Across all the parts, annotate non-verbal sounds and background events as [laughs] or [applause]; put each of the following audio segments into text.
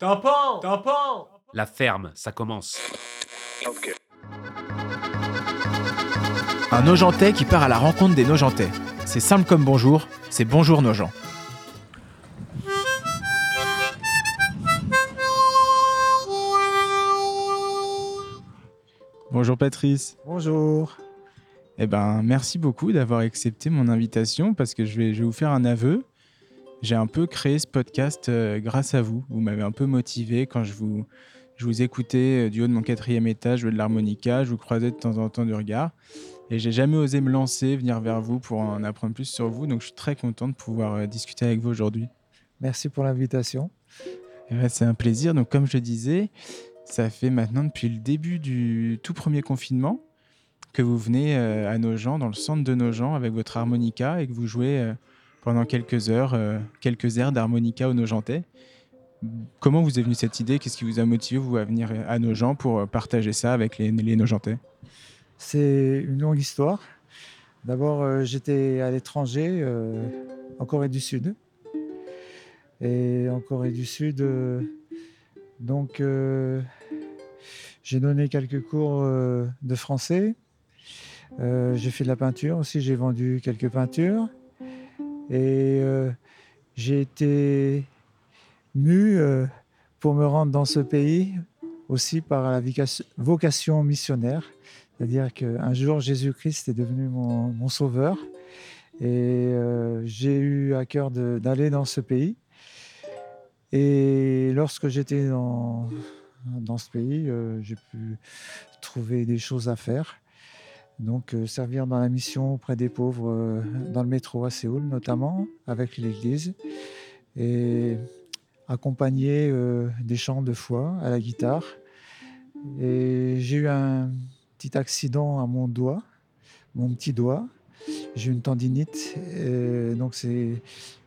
Tampon Tampon La ferme, ça commence. Un Nogentais qui part à la rencontre des Nogentais. C'est simple comme bonjour, c'est bonjour nos gens. Bonjour Patrice. Bonjour. Eh ben, merci beaucoup d'avoir accepté mon invitation parce que je vais, je vais vous faire un aveu. J'ai un peu créé ce podcast euh, grâce à vous. Vous m'avez un peu motivé quand je vous, je vous écoutais euh, du haut de mon quatrième étage jouer de l'harmonica. Je vous croisais de temps en temps du regard. Et j'ai jamais osé me lancer, venir vers vous pour en apprendre plus sur vous. Donc je suis très content de pouvoir euh, discuter avec vous aujourd'hui. Merci pour l'invitation. Eh ben, c'est un plaisir. Donc comme je disais, ça fait maintenant depuis le début du tout premier confinement que vous venez à Nogent, dans le centre de Nogent, avec votre harmonica et que vous jouez pendant quelques heures, euh, quelques airs d'harmonica au Nogentais. Comment vous est venue cette idée? Qu'est-ce qui vous a motivé vous à venir à Nogent pour partager ça avec les, les Nogentais C'est une longue histoire. D'abord, euh, j'étais à l'étranger, euh, en Corée du Sud. Et en Corée du Sud, euh, donc, euh, j'ai donné quelques cours euh, de français. Euh, j'ai fait de la peinture aussi, j'ai vendu quelques peintures. Et euh, j'ai été mu euh, pour me rendre dans ce pays aussi par la vocation missionnaire. C'est-à-dire qu'un jour, Jésus-Christ est devenu mon, sauveur. Et euh, j'ai eu à cœur d'aller dans ce pays. Et lorsque j'étais dans, dans ce pays, j'ai pu trouver des choses à faire. Donc, euh, servir dans la mission auprès des pauvres euh, dans le métro à Séoul, notamment, avec l'Église. Et accompagner euh, des chants de foi à la guitare. Et j'ai eu un petit accident à mon doigt, mon petit doigt. J'ai une tendinite. Donc, c'est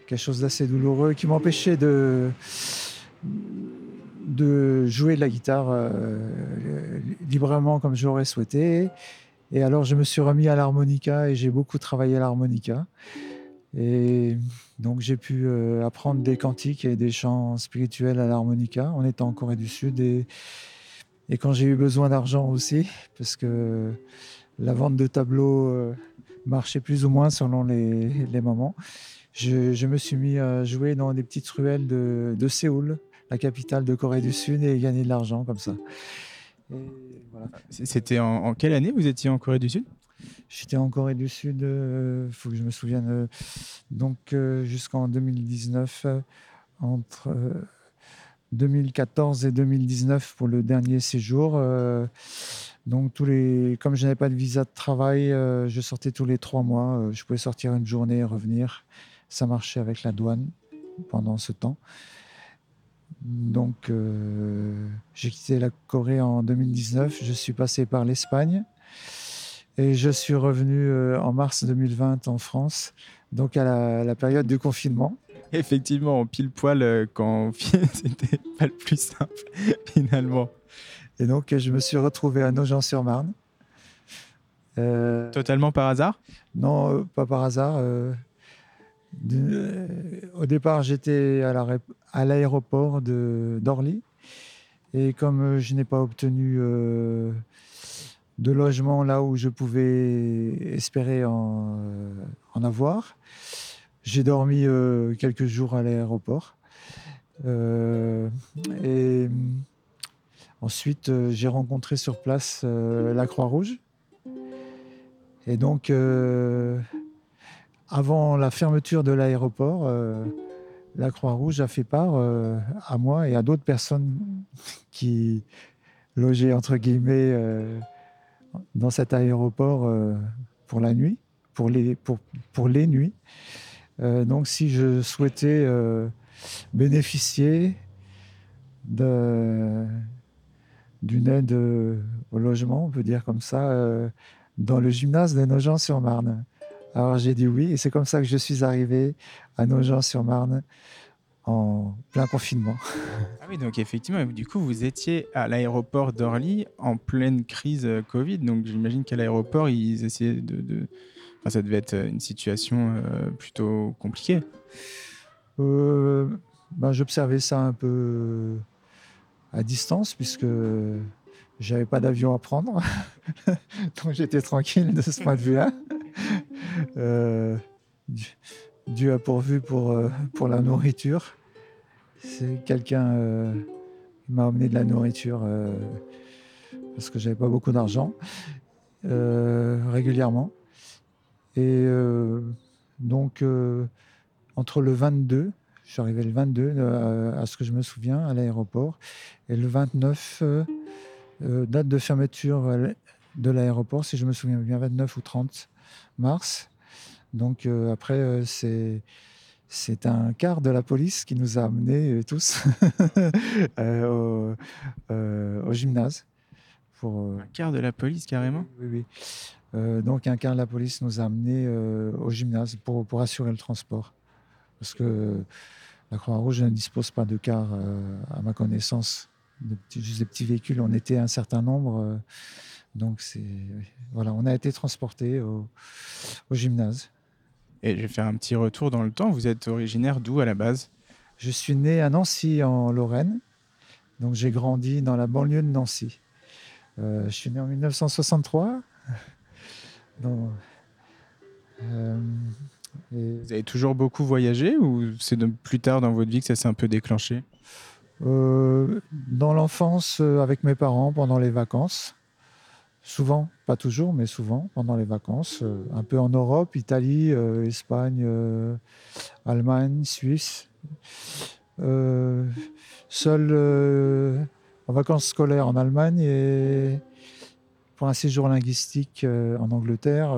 quelque chose d'assez douloureux qui m'empêchait de, de jouer de la guitare librement comme j'aurais souhaité. Et alors, je me suis remis à l'harmonica et j'ai beaucoup travaillé à l'harmonica. Et donc, j'ai pu euh, apprendre des cantiques et des chants spirituels à l'harmonica en étant en Corée du Sud. Et, et quand j'ai eu besoin d'argent aussi, parce que la vente de tableaux euh, marchait plus ou moins selon les, moments, je, me suis mis à jouer dans des petites ruelles de Séoul, la capitale de Corée du Sud, et gagner de l'argent comme ça. Voilà. C'était en, en quelle année vous étiez en Corée du Sud? J'étais en Corée du Sud, il faut que je me souvienne, euh, donc euh, jusqu'en 2019, euh, entre euh, 2014 et 2019 pour le dernier séjour. euh, donc tous les, comme je n'avais pas de visa de travail, euh, je sortais tous les trois mois. euh, je pouvais sortir une journée et revenir. Ça marchait avec la douane pendant ce temps. Donc euh, j'ai quitté la Corée en 2019. Je suis passé par l'Espagne. Et je suis revenu euh, en mars 2020 en France, donc à la, la période du confinement. Effectivement, en pile poil, euh, quand [laughs] c'était pas le plus simple [laughs] finalement. Et donc, je me suis retrouvé à Nogent-sur-Marne. Euh, Totalement par hasard? Non, pas par hasard. Au départ, j'étais à l'aéroport d'Orly. Et comme euh, je n'ai pas obtenu euh, de logement là où je pouvais espérer en, euh, avoir, j'ai dormi quelques jours à l'aéroport. Et ensuite, j'ai rencontré sur place la Croix-Rouge. Et donc, avant la fermeture de l'aéroport, euh, la Croix-Rouge a fait part euh, à moi et à d'autres personnes [laughs] qui logeaient, entre guillemets, euh, dans cet aéroport pour la nuit, pour les, pour, pour les nuits. Donc, si je souhaitais bénéficier d'une aide au logement, on peut dire comme ça, dans le gymnase de Nogent-sur-Marne. Alors j'ai dit oui, et c'est comme ça que je suis arrivé à Nogent-sur-Marne en plein confinement. [laughs] Ah oui, donc effectivement, du coup, vous étiez à l'aéroport d'Orly en pleine crise euh, Covid. Donc j'imagine qu'à l'aéroport, ils essayaient de. de- Enfin, ça devait être une situation euh, plutôt compliquée. Euh, ben, J'observais ça un peu à distance, puisque j'avais pas d'avion à prendre. [laughs] Donc j'étais tranquille de ce point de vue-là. Euh, Dieu a pourvu pour, euh, pour la nourriture. C'est quelqu'un euh, m'a amené de la nourriture euh, parce que j'avais pas beaucoup d'argent régulièrement. Et donc entre le 22, je suis arrivé le 22 à ce que je me souviens à l'aéroport, et le 29, date de fermeture de l'aéroport, si je me souviens bien, 29 ou 30 mars. Donc après, c'est c'est un quart de la police qui nous a amenés tous [laughs] au, au, gymnase. Pour, un quart de la police, carrément? Oui, oui. Euh, donc, un quart de la police nous a amenés euh, au gymnase pour, pour, assurer le transport. Parce que la Croix-Rouge ne dispose pas de car, euh, à ma connaissance, de petits, juste des petits véhicules. On était un certain nombre. Donc, c'est, voilà, on a été transportés au, au gymnase. Et je vais faire un petit retour dans le temps. Vous êtes originaire d'où à la base? Je suis né à Nancy, en Lorraine. Donc j'ai grandi dans la banlieue de Nancy. Euh, je suis né en 1963. [laughs] Donc, euh, et... Vous avez toujours beaucoup voyagé ou c'est plus tard dans votre vie que ça s'est un peu déclenché? Euh, Dans l'enfance, avec mes parents, pendant les vacances. Souvent, pas toujours, mais souvent, pendant les vacances. Euh, un peu en Europe, Italie, euh, Espagne, euh, Allemagne, Suisse. seul en vacances scolaires en Allemagne et pour un séjour linguistique en Angleterre.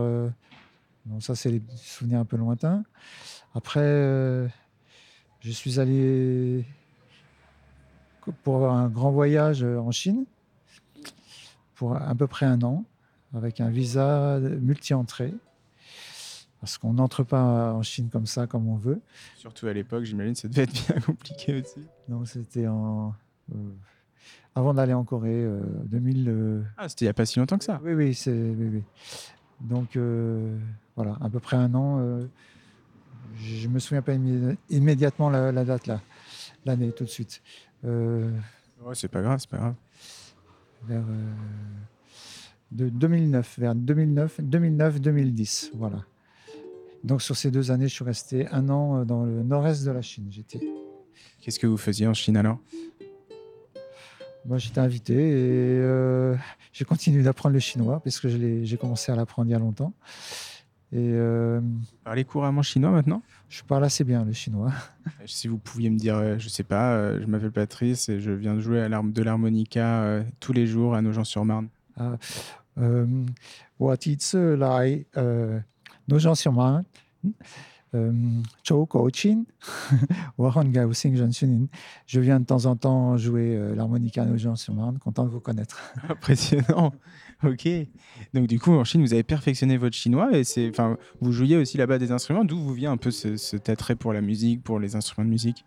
Ça, c'est les souvenirs un peu lointains. Après, je suis allé pour un grand voyage en Chine pour à peu près un an avec un visa multi-entrée. Parce qu'on n'entre pas en Chine comme ça, comme on veut. Surtout à l'époque, j'imagine, ça devait être bien [laughs] compliqué aussi. Donc c'était en. Euh, avant d'aller en Corée, euh, 2000. Euh, ah, c'était il n'y a pas si longtemps que ça Oui, oui, c'est. Oui, oui. Donc euh, voilà, à peu près un an. je me souviens pas immédiatement la, la date là, l'année tout de suite. Ouais, c'est pas grave, c'est pas grave vers euh, de 2009, vers 2009, 2009-2010, voilà. Donc sur ces deux années, je suis resté un an euh, dans le nord-est de la Chine. J'étais. Qu'est-ce que vous faisiez en Chine alors? Moi, j'étais invité et euh, j'ai continué d'apprendre le chinois parce que j'ai commencé à l'apprendre il y a longtemps. Et euh, Parlez couramment chinois maintenant? Je parle assez bien le chinois. Si vous pouviez me dire, euh, je sais pas, euh, je m'appelle Patrice et je viens de jouer à de l'harmonica euh, tous les jours à Nogent-sur-Marne. Ah, euh, Nogent-sur-Marne. [laughs] Je viens de temps en temps jouer l'harmonica à Nogent-sur-Marne, content de vous connaître. [laughs] Impressionnant. [laughs] Ok. Donc du coup, en Chine, vous avez perfectionné votre chinois et c'est, enfin, vous jouiez aussi là-bas des instruments. D'où vous vient un peu ce, cet attrait pour la musique, pour les instruments de musique?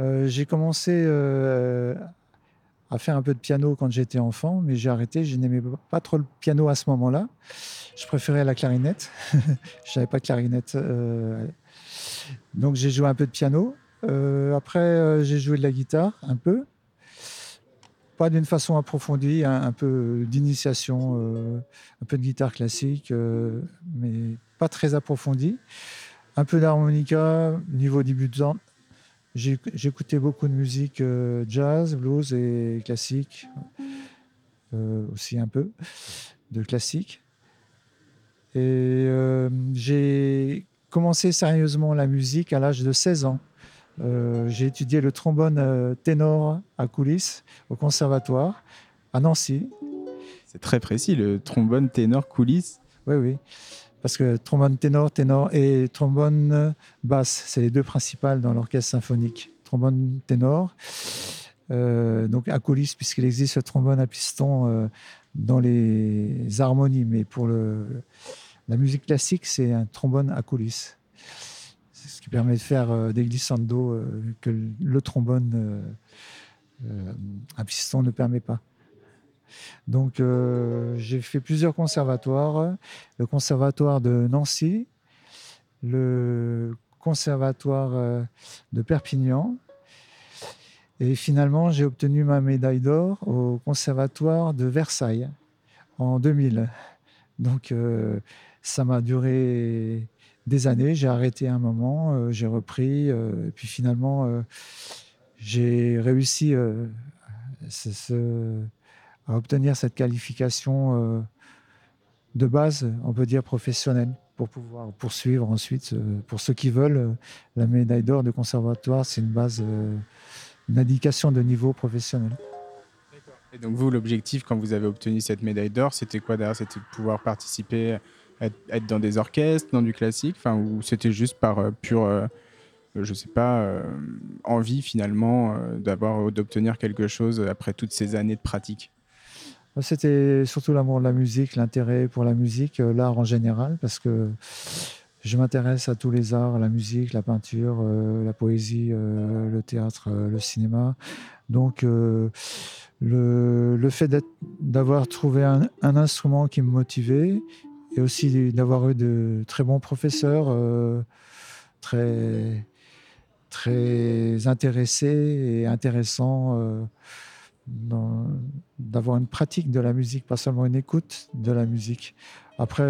Euh, J'ai commencé euh, à faire un peu de piano quand j'étais enfant, mais j'ai arrêté. Je n'aimais pas trop le piano à ce moment-là. Je préférais la clarinette. je n'avais pas de clarinette. Euh, donc j'ai joué un peu de piano. Euh, après, euh, j'ai joué de la guitare un peu pas d'une façon approfondie, un, peu d'initiation, euh, un peu de guitare classique, mais pas très approfondie. Un peu d'harmonica, niveau débutant. J'écoutais beaucoup de musique jazz, blues et classique, aussi un peu de classique. Et j'ai commencé sérieusement la musique à l'âge de 16 ans. Euh, j'ai étudié le trombone euh, ténor à coulisses au conservatoire à Nancy. C'est très précis, le trombone ténor coulisses. Oui, oui. Parce que trombone ténor, ténor et trombone basse, c'est les deux principales dans l'orchestre symphonique. Trombone ténor, euh, donc à coulisses, puisqu'il existe le trombone à piston euh, dans les harmonies, mais pour le, la musique classique, c'est un trombone à coulisses ce qui permet de faire euh, des glissando euh, que le, trombone euh, à piston ne permet pas. Donc j'ai fait plusieurs conservatoires, le conservatoire de Nancy, le conservatoire de Perpignan Et finalement, j'ai obtenu ma médaille d'or au Conservatoire de Versailles en 2000. Donc, euh, ça m'a duré des années. J'ai arrêté un moment, euh, j'ai repris. Euh, et puis finalement, j'ai réussi à obtenir cette qualification de base, on peut dire professionnelle, pour pouvoir poursuivre ensuite. pour ceux qui veulent, la médaille d'or de conservatoire, c'est une base une indication de niveau professionnel. Et donc vous, l'objectif quand vous avez obtenu cette médaille d'or, c'était quoi derrière? C'était de pouvoir participer, être, dans des orchestres, dans du classique, enfin, ou c'était juste par euh, pure, euh, je sais pas, euh, envie finalement d'avoir d'obtenir quelque chose après toutes ces années de pratique? C'était surtout l'amour de la musique, l'intérêt pour la musique, l'art en général, parce que je m'intéresse à tous les arts, la musique, la peinture, euh, la poésie, euh, le théâtre, euh, le cinéma. Donc, le, fait d'avoir trouvé un, instrument qui me motivait et aussi d'avoir eu de très bons professeurs, très, très intéressés et intéressants d'avoir une pratique de la musique, pas seulement une écoute de la musique. Après,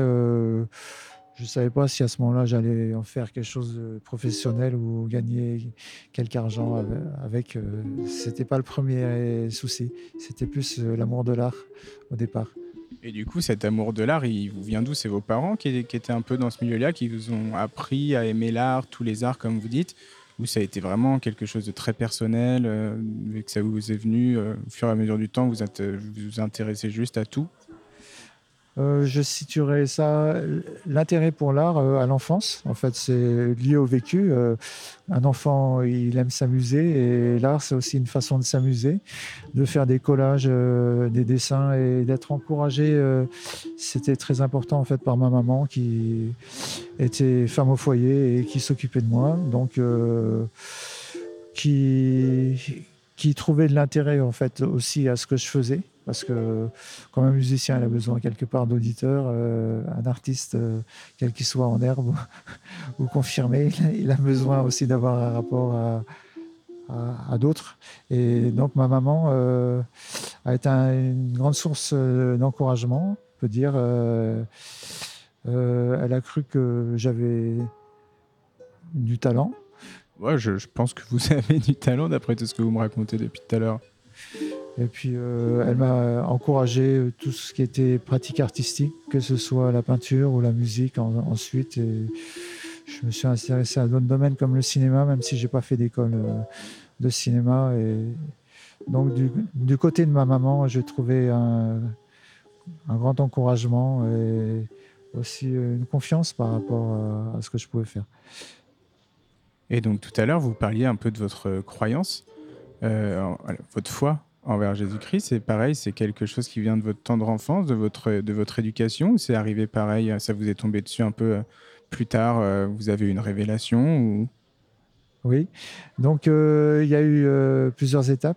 je ne savais pas si à ce moment-là j'allais en faire quelque chose de professionnel ou gagner quelque argent avec. Euh, c'était pas le premier souci. C'était plus euh, l'amour de l'art au départ. Et du coup, cet amour de l'art, il vous vient d'où? C'est vos parents qui, étaient un peu dans ce milieu-là, qui vous ont appris à aimer l'art, tous les arts, comme vous dites? Ou ça a été vraiment quelque chose de très personnel, euh, et que ça vous est venu au fur et à mesure du temps, vous vous intéressez juste à tout? Euh, je situerais ça, l'intérêt pour l'art euh, à l'enfance. En fait, c'est lié au vécu. Euh, un enfant, il aime s'amuser et l'art, c'est aussi une façon de s'amuser, de faire des collages, des dessins et d'être encouragé. C'était très important en fait par ma maman qui était femme au foyer et qui s'occupait de moi. Donc, qui qui trouvait de l'intérêt en fait aussi à ce que je faisais parce que comme un musicien il a besoin quelque part d'auditeurs euh, un artiste euh, quel qu'il soit en herbe [laughs] ou, confirmé il a besoin aussi d'avoir un rapport à, d'autres. Et donc ma maman euh, a été une grande source d'encouragement on peut dire. Elle a cru que j'avais du talent Je, pense que vous [laughs] avez du talent d'après tout ce que vous me racontez depuis tout à l'heure. Et puis, euh, elle m'a encouragé euh, tout ce qui était pratique artistique, que ce soit la peinture ou la musique ensuite. Je me suis intéressé à d'autres domaines comme le cinéma, même si j'ai pas fait d'école euh, de cinéma. Et donc, du, côté de ma maman, j'ai trouvé un, grand encouragement et aussi une confiance par rapport à ce que je pouvais faire. Et donc tout à l'heure, vous parliez un peu de votre euh, croyance, euh, votre foi envers Jésus-Christ. C'est pareil, c'est quelque chose qui vient de votre tendre enfance, de votre, de votre éducation, c'est arrivé pareil, ça vous est tombé dessus un peu euh, plus tard, vous avez eu une révélation ou... Oui, donc il y a eu plusieurs étapes.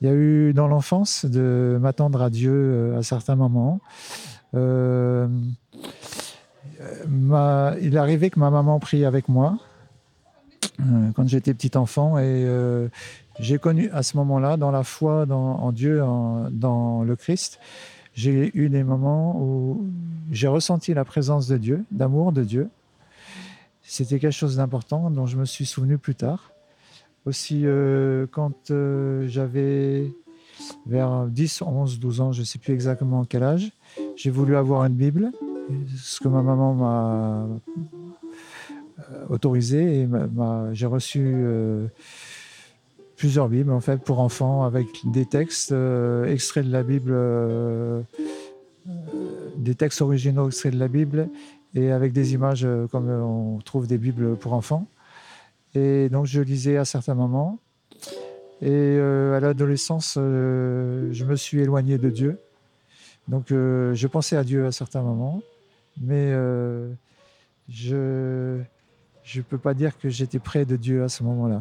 Il y a eu dans l'enfance de m'attendre à Dieu à certains moments. Ma, il arrivé que ma maman prie avec moi euh, quand j'étais petit enfant. Et euh, j'ai connu à ce moment-là, dans la foi en Dieu, dans le Christ, j'ai eu des moments où j'ai ressenti la présence de Dieu, d'amour de Dieu. C'était quelque chose d'important dont je me suis souvenu plus tard. Aussi, euh, quand j'avais vers 10, 11, 12 ans, je ne sais plus exactement quel âge, j'ai voulu avoir une Bible, ce que ma maman m'a euh, autorisé et j'ai reçu euh, plusieurs Bibles en fait pour enfants avec des textes euh, extraits de la Bible, des textes originaux extraits de la Bible et avec des images comme on trouve des Bibles pour enfants. Et donc je lisais à certains moments. Et à l'adolescence, je me suis éloigné de Dieu. Donc je pensais à Dieu à certains moments, mais je je ne peux pas dire que j'étais près de Dieu à ce moment-là.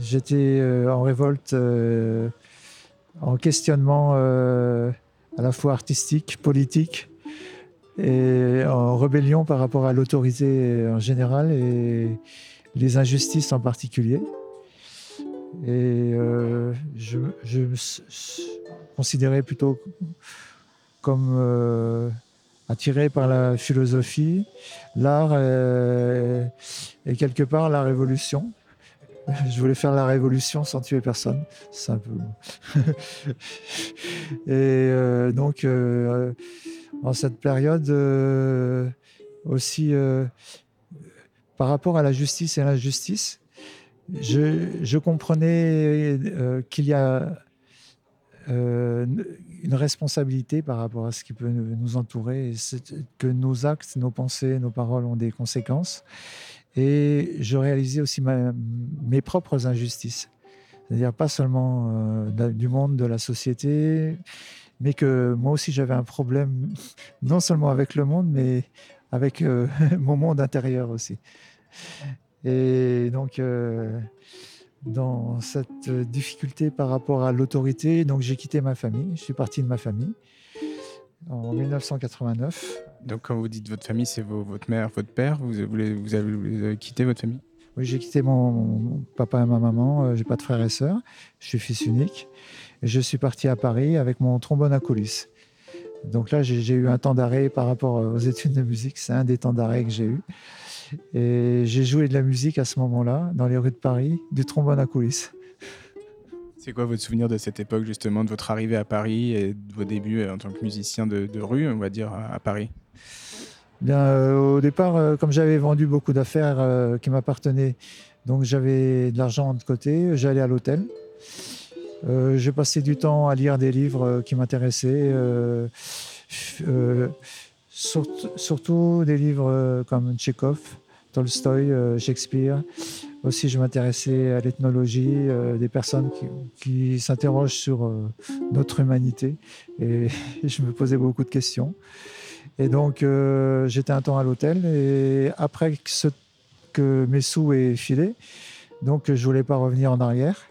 J'étais euh, en révolte, euh, en questionnement euh, à la fois artistique, politique, et en rébellion par rapport à l'autorité en général et les injustices en particulier. Et je, me considérais plutôt comme attiré par la philosophie, l'art et, quelque part la révolution. Je voulais faire la révolution sans tuer personne. C'est un peu. et donc, en cette période aussi, par rapport à la justice et l'injustice, je, comprenais euh, qu'il y a euh, une responsabilité par rapport à ce qui peut nous entourer, que nos actes, nos pensées, nos paroles ont des conséquences. Et je réalisais aussi mes propres injustices. C'est-à-dire pas seulement euh, du monde, de la société, mais que moi aussi j'avais un problème, [laughs] non seulement avec le monde, mais avec [laughs] mon monde intérieur aussi. Et donc, euh, dans cette difficulté par rapport à l'autorité, donc j'ai quitté ma famille. Je suis parti de ma famille en 1989. Donc, quand vous dites votre famille, c'est votre mère, votre père. Vous, vous, avez, quitté votre famille? Oui, j'ai quitté mon, papa et ma maman. Euh, j'ai pas de frères et sœurs. Je suis fils unique. Et je suis parti à Paris avec mon trombone à coulisses. Donc là, j'ai eu un temps d'arrêt par rapport aux études de musique. C'est un des temps d'arrêt que j'ai eu. Et j'ai joué de la musique à ce moment-là, dans les rues de Paris, du trombone à coulisses. C'est quoi votre souvenir de cette époque, justement, de votre arrivée à Paris et de vos débuts euh, en tant que musicien de, rue, on va dire, à Paris? Bien, euh, au départ, euh, comme j'avais vendu beaucoup d'affaires qui m'appartenaient, donc j'avais de l'argent de côté, j'allais à l'hôtel. j'ai passé du temps à lire des livres qui m'intéressaient, surtout, surtout, des livres comme Tchekhov, Tolstoï, euh, Shakespeare. Aussi, je m'intéressais à l'ethnologie, euh, des personnes qui, s'interrogent sur euh, notre humanité. Et [laughs] je me posais beaucoup de questions. Et donc, j'étais un temps à l'hôtel. Et après que mes sous aient filé, donc je voulais pas revenir en arrière.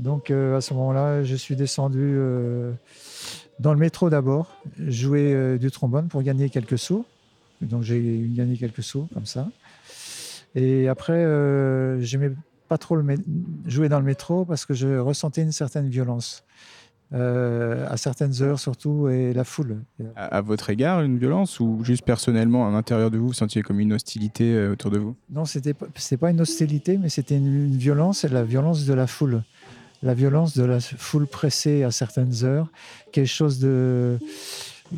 Donc, à ce moment-là, je suis descendu dans le métro d'abord, jouer du trombone pour gagner quelques sous. Donc, j'ai gagné quelques sous comme ça. Et après, euh, j'aimais pas trop le jouer dans le métro parce que je ressentais une certaine violence. Euh, à certaines heures surtout, et la foule. À, votre égard, une violence ou juste personnellement, à l'intérieur de vous, vous sentiez comme une hostilité euh, autour de vous? Non, c'était n'est pas une hostilité, mais c'était une, violence, la violence de la foule. La violence de la foule pressée à certaines heures, quelque chose de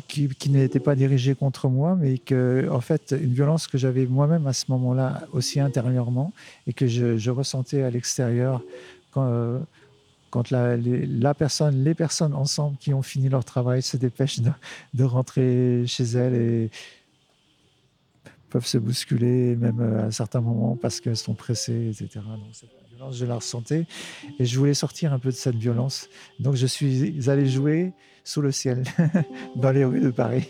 qui, n'était pas dirigée contre moi, mais que, en fait, une violence que j'avais moi-même à ce moment-là, aussi intérieurement, et que je, ressentais à l'extérieur quand, euh, la, les, personne, les personnes ensemble qui ont fini leur travail se dépêchent de, rentrer chez elles et peuvent se bousculer, même à certains moments, parce qu'elles sont pressées, etc. Donc, cette violence, je la ressentais, et je voulais sortir un peu de cette violence. Donc, je suis allé jouer sous le ciel, [laughs] dans les rues de Paris.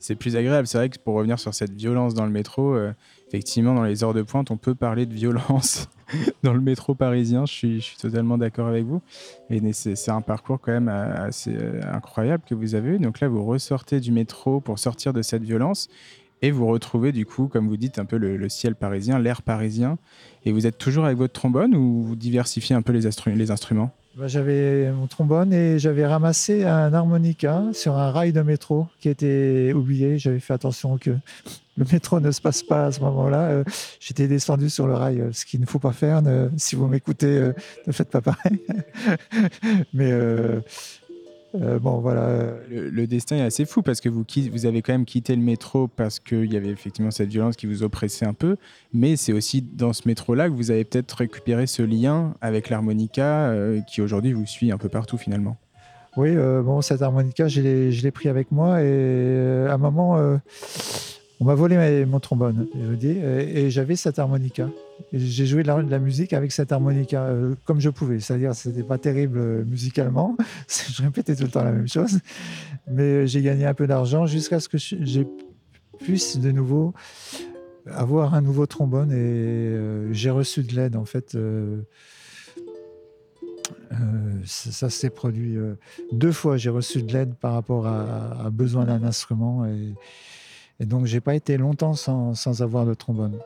C'est plus agréable. C'est vrai que pour revenir sur cette violence dans le métro, euh, effectivement, dans les heures de pointe, on peut parler de violence [laughs] dans le métro parisien. Je suis, totalement d'accord avec vous. Et c'est un parcours quand même euh, assez euh, incroyable que vous avez eu. Donc là, vous ressortez du métro pour sortir de cette violence et vous retrouvez du coup, comme vous dites, un peu le, ciel parisien, l'air parisien. Et vous êtes toujours avec votre trombone ou vous diversifiez un peu les instruments? Bah, j'avais mon trombone et j'avais ramassé un harmonica sur un rail de métro qui était oublié. J'avais fait attention que le métro ne se passe pas à ce moment-là. Euh, j'étais descendu sur le rail, euh, ce qu'il ne faut pas faire. si vous m'écoutez, euh, ne faites pas pareil. [laughs] Mais bon, voilà. Le, destin est assez fou parce que vous, vous avez quand même quitté le métro parce qu'il y avait effectivement cette violence qui vous oppressait un peu, mais c'est aussi dans ce métro-là que vous avez peut-être récupéré ce lien avec l'harmonica euh, qui aujourd'hui vous suit un peu partout finalement. Oui, euh, bon, cette harmonica, je l'ai pris avec moi et à un moment, on m'a volé mon trombone, dis, et, j'avais cette harmonica. J'ai joué de la, musique avec cette harmonica euh, comme je pouvais. C'est-à-dire, c'était pas terrible euh, musicalement. [laughs] je répétais tout le temps la même chose. Mais j'ai gagné un peu d'argent jusqu'à ce que j'ai puisse de nouveau avoir un nouveau trombone. Et euh, j'ai reçu de l'aide, en fait. ça, s'est produit deux fois. J'ai reçu de l'aide par rapport à, à besoin d'un instrument. Et, et donc, j'ai pas été longtemps sans, sans avoir de trombone.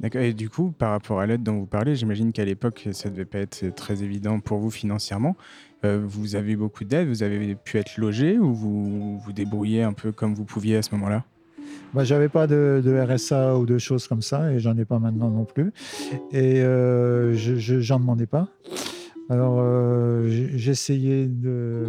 D'accord. Et du coup, par rapport à l'aide dont vous parlez, j'imagine qu'à l'époque, ça ne devait pas être très évident pour vous financièrement. Euh, vous avez eu beaucoup d'aide, vous avez pu être logé ou vous vous débrouillez un peu comme vous pouviez à ce moment-là? Bah, j'avais pas de, de RSA ou de choses comme ça, et j'en ai pas maintenant non plus. Et euh, je je- j'en demandais pas. Alors euh, j'essayais de,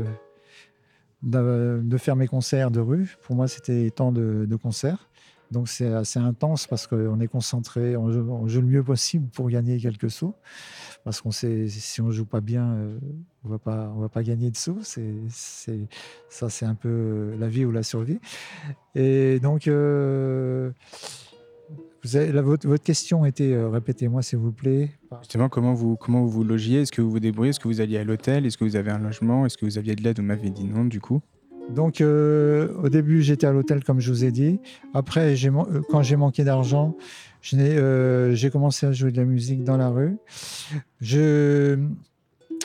de, faire mes concerts de rue. Pour moi, c'était temps de, concert. Donc c'est assez intense parce qu'on est concentré, on joue, le mieux possible pour gagner quelques sous. Parce qu'on sait, si on joue pas bien, euh, on on va pas gagner de sous. C'est, ça, c'est un peu la vie ou la survie. Et donc, euh, vous avez, là, votre, votre question était, euh, répétez-moi s'il vous plaît. Justement, comment vous comment vous, vous logiez? Est-ce que vous vous débrouillez? Est-ce que vous alliez à l'hôtel? Est-ce que vous avez un logement? Est-ce que vous aviez de l'aide? Vous m'avez dit non, du coup. Donc, euh, au début, j'étais à l'hôtel, comme je vous ai dit. Après, j'ai euh, quand j'ai manqué d'argent, euh, j'ai commencé à jouer de la musique dans la rue. Je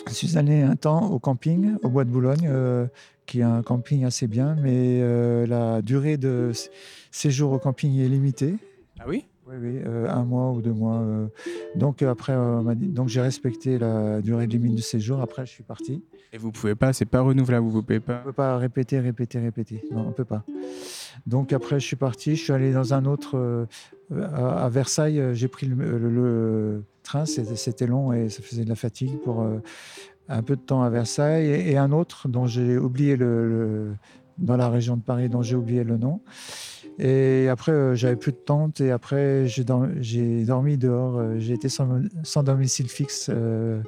suis allé un temps au camping, au Bois de Boulogne, euh, qui est un camping assez bien, mais la durée de séjour au camping est limitée. Ah oui? Oui, oui, euh, un mois ou deux mois. euh. Donc, euh, après, euh, on m'a dit- donc j'ai respecté la durée limite de séjour. Après, je suis parti. Et vous pouvez pas, c'est pas renouvelable, vous pouvez pas. On peut pas répéter, répéter, répéter. Non, on peut pas. Donc après, je suis parti. Je suis allé dans un autre euh, à, à Versailles. euh, J'ai pris le, le- le train. C'était c'était long et ça faisait de la fatigue pour euh, un peu de temps à Versailles et, et un autre dont j'ai oublié le, le- dans la région de Paris dont j'ai oublié le nom. Et après, euh, j'avais plus de tente et après, j'ai dormi, dehors. euh, J'ai été sans, domicile fixe. euh,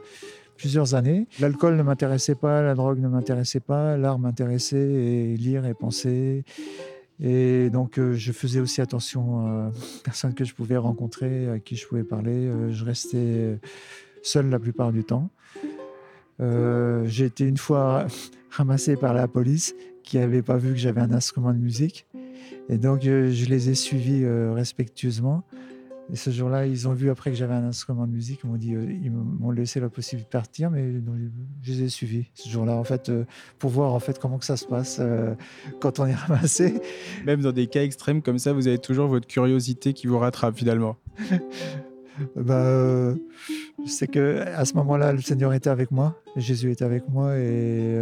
plusieurs années. L'alcool ne m'intéressait pas, la drogue ne m'intéressait pas, l'art m'intéressait, et lire et penser. Et donc, je faisais aussi attention aux personnes que je pouvais rencontrer, à qui je pouvais parler. Je restais seul la plupart du temps. J'ai été une fois [laughs] ramassé par la police qui n'avait pas vu que j'avais un instrument de musique. Et donc, euh, je les ai suivis euh, respectueusement. Et ce jour-là, ils ont vu après que j'avais un instrument de musique, ils m'ont dit, euh, ils m'ont laissé la possibilité de partir, mais donc, je les ai suivis ce jour-là, en fait, euh, pour voir en fait comment que ça se passe euh, quand on est [laughs] ramassé. Même dans des cas extrêmes comme ça, vous avez toujours votre curiosité qui vous rattrape finalement. [laughs] Bah, sais que à ce moment-là, le Seigneur était avec moi, Jésus était avec moi, et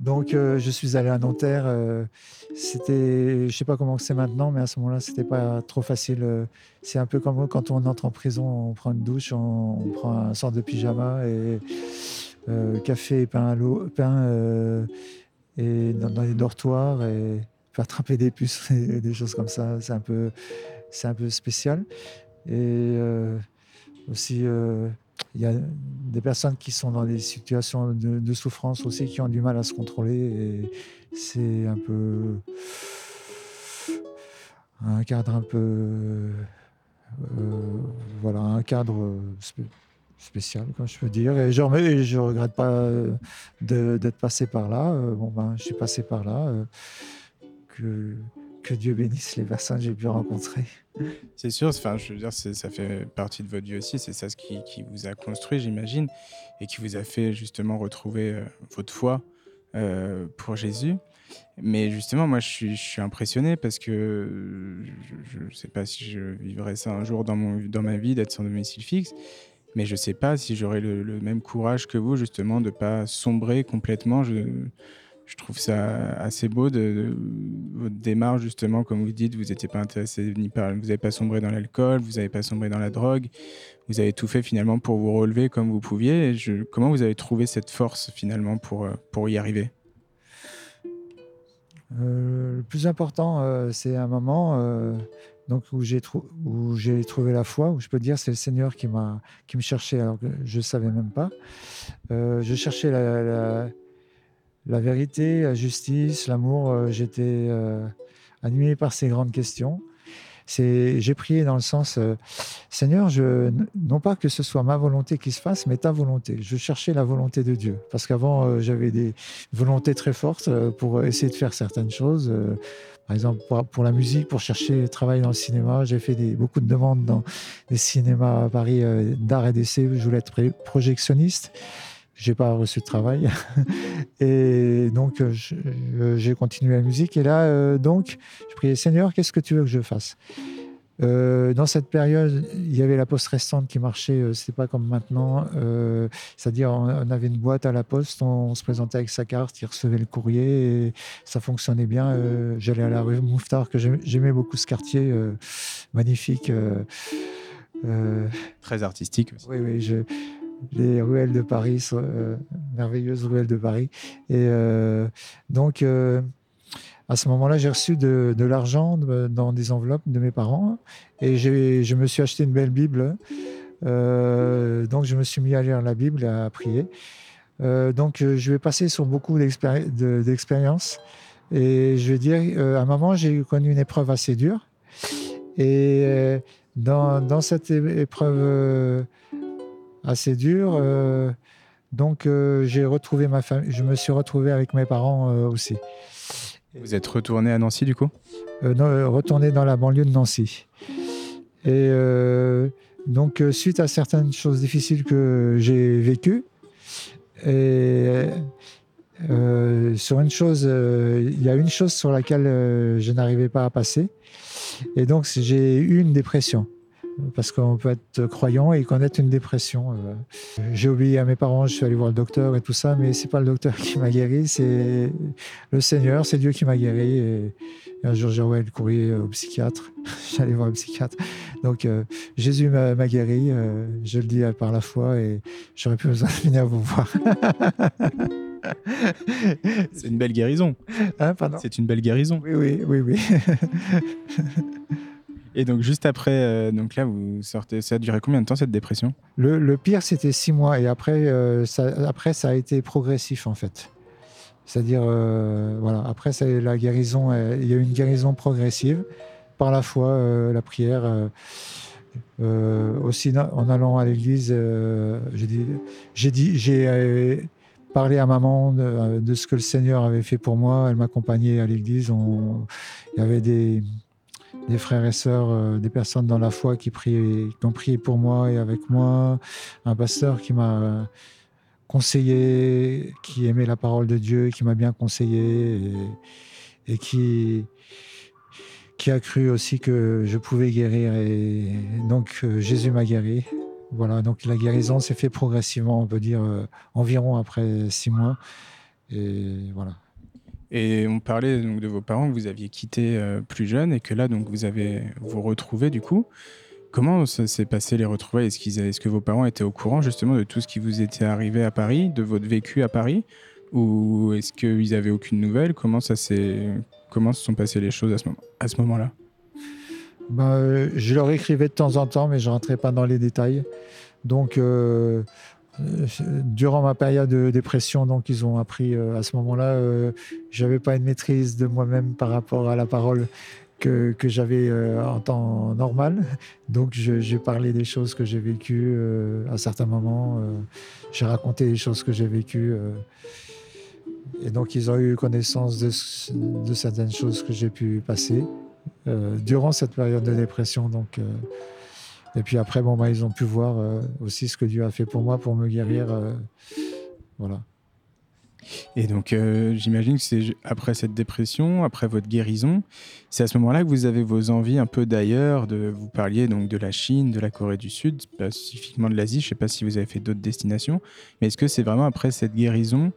donc euh, je suis allé à Nanterre. euh, c'était, je sais pas comment c'est maintenant, mais à ce moment-là, c'était pas trop facile. euh, C'est un peu comme quand on entre en prison, on prend une douche, on, prend un sort de pyjama et euh, café et pain et dans, les dortoirs et faire attraper des puces [laughs] et des choses comme ça. C'est un peu, c'est un peu spécial. Et aussi, il y a des personnes qui sont dans des situations de, souffrance aussi, qui ont du mal à se contrôler. C'est un peu un cadre un peu, euh, voilà, un cadre spé- spécial, comme je peux dire. Et je ne je regrette pas d'être passé par là. Euh, Bon, ben, je suis passé par là. euh, que Dieu bénisse les personnes que j'ai pu rencontrer. C'est sûr, enfin, je veux dire, ça fait partie de votre vie aussi. C'est ça ce qui, vous a construit, j'imagine, et qui vous a fait justement retrouver euh, votre foi euh, pour Jésus. Mais justement, moi, je suis, je impressionné parce que je ne sais pas si je vivrai ça un jour dans, mon, dans ma vie d'être sans domicile fixe, mais je ne sais pas si j'aurai le, même courage que vous, justement, de ne pas sombrer complètement. Je trouve ça assez beau de, votre démarche justement, comme vous dites, vous n'étiez pas intéressé ni par, vous n'avez pas sombré dans l'alcool, vous n'avez pas sombré dans la drogue, vous avez tout fait finalement pour vous relever comme vous pouviez. Je- comment vous avez trouvé cette force finalement pour, euh, pour y arriver? Euh, le plus important, euh, c'est un moment donc où j'ai trou- trouvé la foi, où je peux dire c'est le Seigneur qui m'a qui me cherchait alors que je savais même pas. Je cherchais la, la vérité, la justice, l'amour. euh, J'étais euh, animé par ces grandes questions. J'ai prié dans le sens, euh, Seigneur, non pas que ce soit ma volonté qui se fasse, mais ta volonté. Je cherchais la volonté de Dieu. Parce qu'avant, j'avais des volontés très fortes pour essayer de faire certaines choses. par exemple, pour, la musique, pour chercher travail dans le cinéma. J'ai fait beaucoup de demandes dans des cinémas à Paris d'art et d'essai. Je voulais être projectionniste. J'ai pas reçu de travail. [laughs] et donc, euh, je- j'ai continué la musique. Et là, euh, donc, je priais, Seigneur, qu'est-ce que tu veux que je fasse? Euh, dans cette période, il y avait la poste restante qui marchait, euh, c'était pas comme maintenant. euh, C'est-à-dire, on, on avait une boîte à la poste, on, se présentait avec sa carte, il recevait le courrier et ça fonctionnait bien. Euh, J'allais à la rue Mouffetard, que j'aimais beaucoup ce quartier, euh, magnifique. euh, euh, Très artistique aussi. oui, oui, je- les ruelles de Paris, euh, merveilleuses ruelles de Paris. Et euh, donc, euh, à ce moment-là, j'ai reçu de, l'argent dans des enveloppes de mes parents et je me suis acheté une belle Bible. Donc, je me suis mis à lire la Bible à prier. Donc, je vais passer sur beaucoup d'expéri- de- d'expériences. Et je vais dire, à un moment, j'ai connu une épreuve assez dure. Et dans, cette épreuve assez dure, euh, donc euh, j'ai retrouvé ma famille. Je me suis retrouvé avec mes parents euh, aussi. Vous êtes retourné à Nancy du coup? Non, retourné dans la banlieue de Nancy. Et donc, suite à certaines choses difficiles que j'ai vécues, et euh, sur une chose, euh, il y a une chose sur laquelle euh, je n'arrivais pas à passer. Et donc, j'ai eu une dépression. Parce qu'on peut être croyant et connaître une dépression. euh. J'ai obéi à mes parents, je suis allé voir le docteur et tout ça, mais c'est pas le docteur qui m'a guéri, c'est le Seigneur, c'est Dieu qui m'a guéri. Et, un jour, j'ai envoyé le courrier au psychiatre. [laughs] J'allais voir le psychiatre. Donc, euh, Jésus m'a guéri. euh, je le dis euh, par la foi et j'aurais plus besoin de venir vous voir. [laughs] C'est une belle guérison. Hein, C'est une belle guérison. Oui, oui, oui, oui. [laughs] Et donc juste après, euh, donc là vous sortez, ça a duré combien de temps cette dépression? Le, pire, c'était six mois et après, euh, ça, après, ça a été progressif en fait. C'est-à-dire, euh, voilà, après, la guérison, il y a eu une guérison progressive par la foi, la prière. aussi, en allant à l'église, j'ai dit, j'ai parlé à maman de, ce que le Seigneur avait fait pour moi. Elle m'accompagnait à l'église. Il y avait des, des frères et sœurs, euh, des personnes dans la foi qui, ont prié pour moi et avec moi. Un pasteur qui m'a conseillé, qui aimait la parole de Dieu, qui m'a bien conseillé et, qui, qui a cru aussi que je pouvais guérir. Et donc euh, Jésus m'a guéri. Voilà, donc la guérison s'est fait progressivement, on peut dire euh, environ après six mois. Et voilà. Et on parlait donc de vos parents que vous aviez quittés euh, plus jeunes et que là donc vous avez vous retrouvés du coup. Comment ça s'est passé les retrouvailles? Est-ce que vos parents étaient au courant justement de tout ce qui vous était arrivé à Paris, de votre vécu à Paris, ou est-ce qu'ils avaient aucune nouvelle? Comment ça comment se sont passées les choses à ce moment à ce moment-là? Ben, euh, je leur écrivais de temps en temps, mais je ne rentrais pas dans les détails. Donc, euh, durant ma période de dépression, donc ils ont appris euh, à ce moment-là, euh, j'avais pas une maîtrise de moi-même par rapport à la parole que, j'avais euh, en temps normal. Donc, j'ai parlé des choses que j'ai vécues euh, à certains moments. euh, j'ai raconté les choses que j'ai vécues. euh, et donc, ils ont eu connaissance de, de certaines choses que j'ai pu passer euh, durant cette période de dépression. Donc, euh, et puis après, bon, bah, ils ont pu voir euh, aussi ce que Dieu a fait pour moi pour me guérir. euh, voilà. Et donc, euh, j'imagine que c'est après cette dépression, après votre guérison, c'est à ce moment-là que vous avez vos envies un peu d'ailleurs. De, vous parliez donc de la Chine, de la Corée du Sud, spécifiquement de l'Asie. Je ne sais pas si vous avez fait d'autres destinations, mais est-ce que c'est vraiment après cette guérison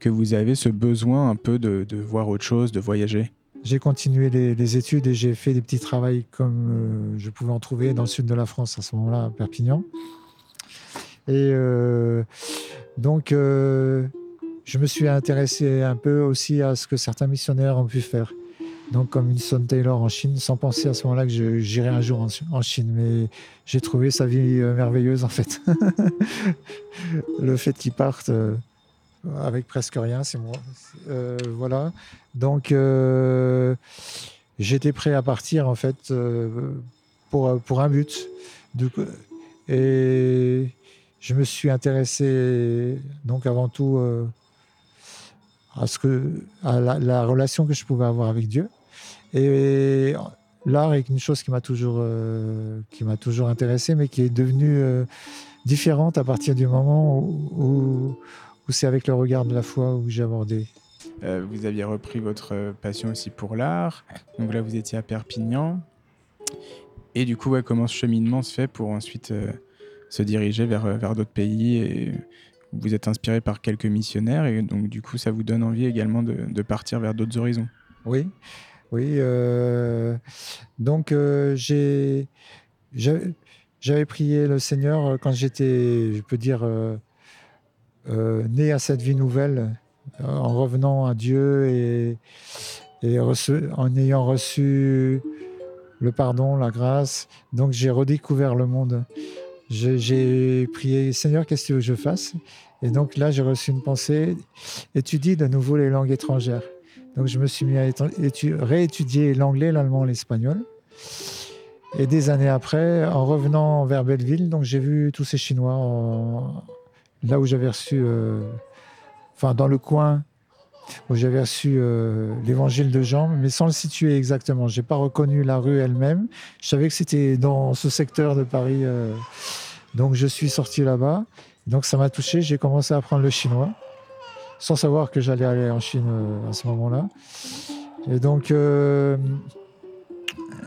que vous avez ce besoin un peu de, de voir autre chose, de voyager? J'ai continué les, études et j'ai fait des petits travaux comme euh, je pouvais en trouver dans le sud de la France à ce moment-là, à Perpignan. Et euh, donc, euh, je me suis intéressé un peu aussi à ce que certains missionnaires ont pu faire. Donc, comme Winston Taylor en Chine, sans penser à ce moment-là que j'irais un jour en, en Chine. Mais j'ai trouvé sa vie merveilleuse, en fait. [laughs] Le fait qu'il parte avec presque rien, c'est moi. Euh, voilà. Donc, euh, j'étais prêt à partir, en fait, euh, pour, pour un but. Et je me suis intéressé, donc, avant tout, à, ce que, à la, la relation que je pouvais avoir avec Dieu. Et l'art est une chose qui m'a toujours, qui toujours intéressé, mais qui est devenue différente à partir du moment où, où c'est avec le regard de la foi où j'ai abordé. Euh, Vous aviez repris votre euh, passion aussi pour l'art. Donc là, vous étiez à Perpignan. Et du coup, ouais, comment ce cheminement se fait pour ensuite se diriger vers, vers d'autres pays et vous êtes inspiré par quelques missionnaires et donc du coup ça vous donne envie également de, de partir vers d'autres horizons? Oui, oui. donc j'ai j'avais prié le Seigneur quand j'étais, je peux dire, né à cette vie nouvelle en revenant à Dieu et, en ayant reçu le pardon, la grâce. Donc j'ai redécouvert le monde. J'ai prié, Seigneur, qu'est-ce que tu veux que je fasse? Et donc là, j'ai reçu une pensée, étudie de nouveau les langues étrangères. Donc je me suis mis à réétudier l'anglais, l'allemand, l'espagnol. Et des années après, en revenant vers Belleville, donc j'ai vu tous ces Chinois là où j'avais reçu euh, enfin dans le coin où j'avais reçu euh, l'évangile de Jean, mais sans le situer exactement. Je n'ai pas reconnu la rue elle-même. Je savais que c'était dans ce secteur de Paris. Euh, donc je suis sorti là-bas. Donc ça m'a touché. J'ai commencé à apprendre le chinois, sans savoir que j'allais aller en Chine à ce moment-là. Et donc,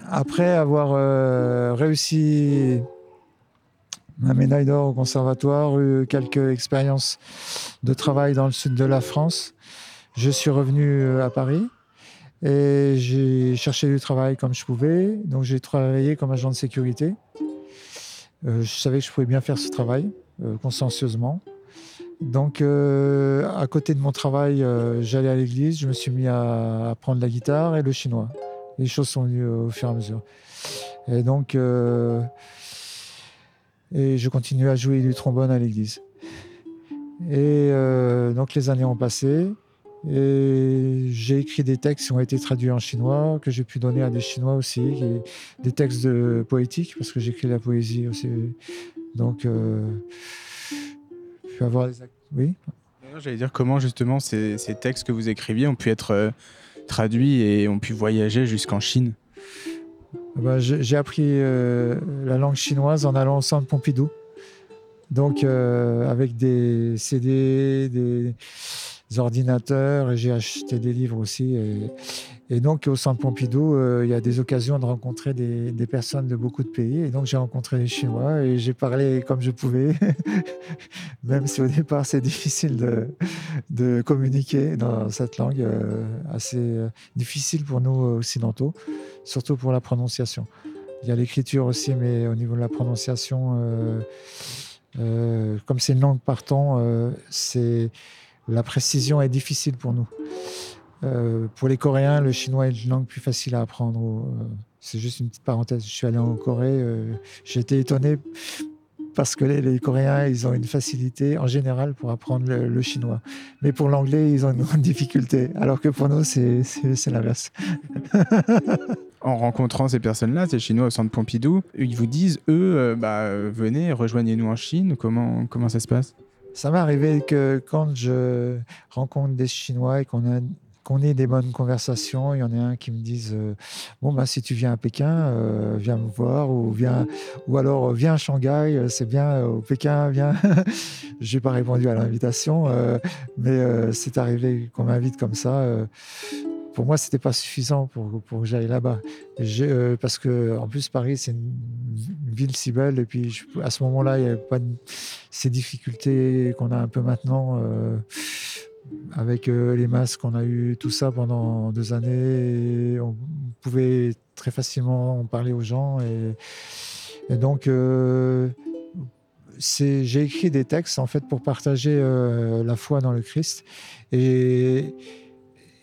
après avoir réussi ma médaille d'or au conservatoire, eu quelques expériences de travail dans le sud de la France. Je suis revenu euh, à Paris et j'ai cherché du travail comme je pouvais. Donc j'ai travaillé comme agent de sécurité. Euh, je savais que je pouvais bien faire ce travail euh, consciencieusement. Donc à côté de mon travail, j'allais à l'église, je me suis mis à apprendre la guitare et le chinois. Les choses sont venues au fur et à mesure. Et donc et je continuais à jouer du trombone à l'église. Et euh, donc les années ont passé. Et j'ai écrit des textes qui ont été traduits en chinois, que j'ai pu donner à des Chinois aussi, des textes de poétiques, parce que j'écris la poésie aussi. Donc, euh, je vais avoir des... Oui? J'allais dire comment justement ces, textes que vous écriviez ont pu être euh, traduits et ont pu voyager jusqu'en Chine? Bah, j'ai appris euh, la langue chinoise en allant au centre Pompidou. Donc, euh, avec des CD, des ordinateurs, et j'ai acheté des livres aussi. Donc, au centre Pompidou, euh, il y a des occasions de rencontrer des, personnes de beaucoup de pays. Et donc, j'ai rencontré les Chinois et j'ai parlé comme je pouvais, [laughs] même si au départ, c'est difficile de, communiquer dans cette langue assez difficile pour nous occidentaux surtout pour la prononciation. Il y a l'écriture aussi, mais au niveau de la prononciation, euh, euh, comme c'est une langue partant, euh, c'est la précision est difficile pour nous. Pour les Coréens, le chinois est une langue plus facile à apprendre. c'est juste une petite parenthèse. Je suis allé en Corée, j'ai été étonné parce que les, Coréens, ils ont une facilité en général pour apprendre le, chinois. Mais pour l'anglais, ils ont une grande difficulté, alors que pour nous, c'est l'inverse. [laughs] en rencontrant ces personnes-là, ces Chinois au centre Pompidou, ils vous disent, eux, euh, bah, venez, rejoignez-nous en Chine. Comment, comment ça se passe? Ça m'est arrivé que quand je rencontre des Chinois et qu'on a qu'on ait des bonnes conversations. Il y en a un qui me dise euh, bon bah si tu viens à Pékin, euh, viens me voir ou viens ou alors euh, viens à Shanghai, c'est bien au Pékin, [laughs] viens. J'ai pas répondu à l'invitation, mais c'est arrivé qu'on m'invite comme ça. pour moi, c'était pas suffisant pour, pour que j'aille là-bas. parce que en plus Paris, c'est une, ville si belle et puis à ce moment-là, il n'y avait pas ces difficultés qu'on a un peu maintenant avec euh, les masques, on a eu tout ça pendant deux années. on pouvait très facilement en parler aux gens. Et, donc, euh, j'ai écrit des textes en fait pour partager euh, la foi dans le Christ. Et,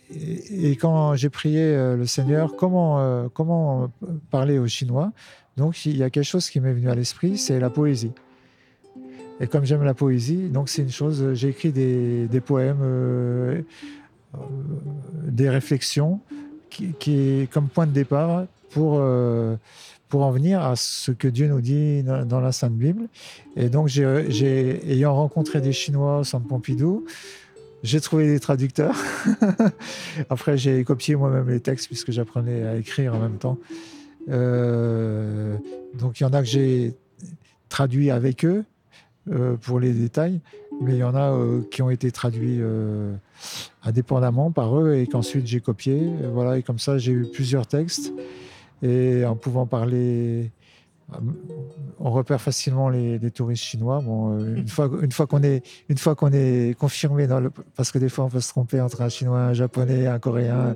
et, quand j'ai prié le Seigneur, comment, comment parler aux Chinois? Donc, il y a quelque chose qui m'est venu à l'esprit, c'est la poésie. Et comme j'aime la poésie, donc c'est une chose, euh, j'ai écrit des, poèmes, euh, euh, des réflexions, qui, qui, comme point de départ pour, pour en venir à ce que Dieu nous dit dans, la Sainte Bible. Et donc, j'ai, ayant rencontré des Chinois au Centre Pompidou, j'ai trouvé des traducteurs. [laughs] Après, j'ai copié moi-même les textes puisque j'apprenais à écrire en même temps. donc, il y en a que j'ai traduit avec eux. Euh, pour les détails, mais il y en a euh, qui ont été traduits euh, indépendamment par eux et qu'ensuite j'ai copié. voilà, et comme ça, j'ai eu plusieurs textes. Et en pouvant parler, on repère facilement les, touristes chinois. Bon, une fois, qu'on est, une fois qu'on est confirmé parce que des fois on peut se tromper entre un chinois, un japonais, un coréen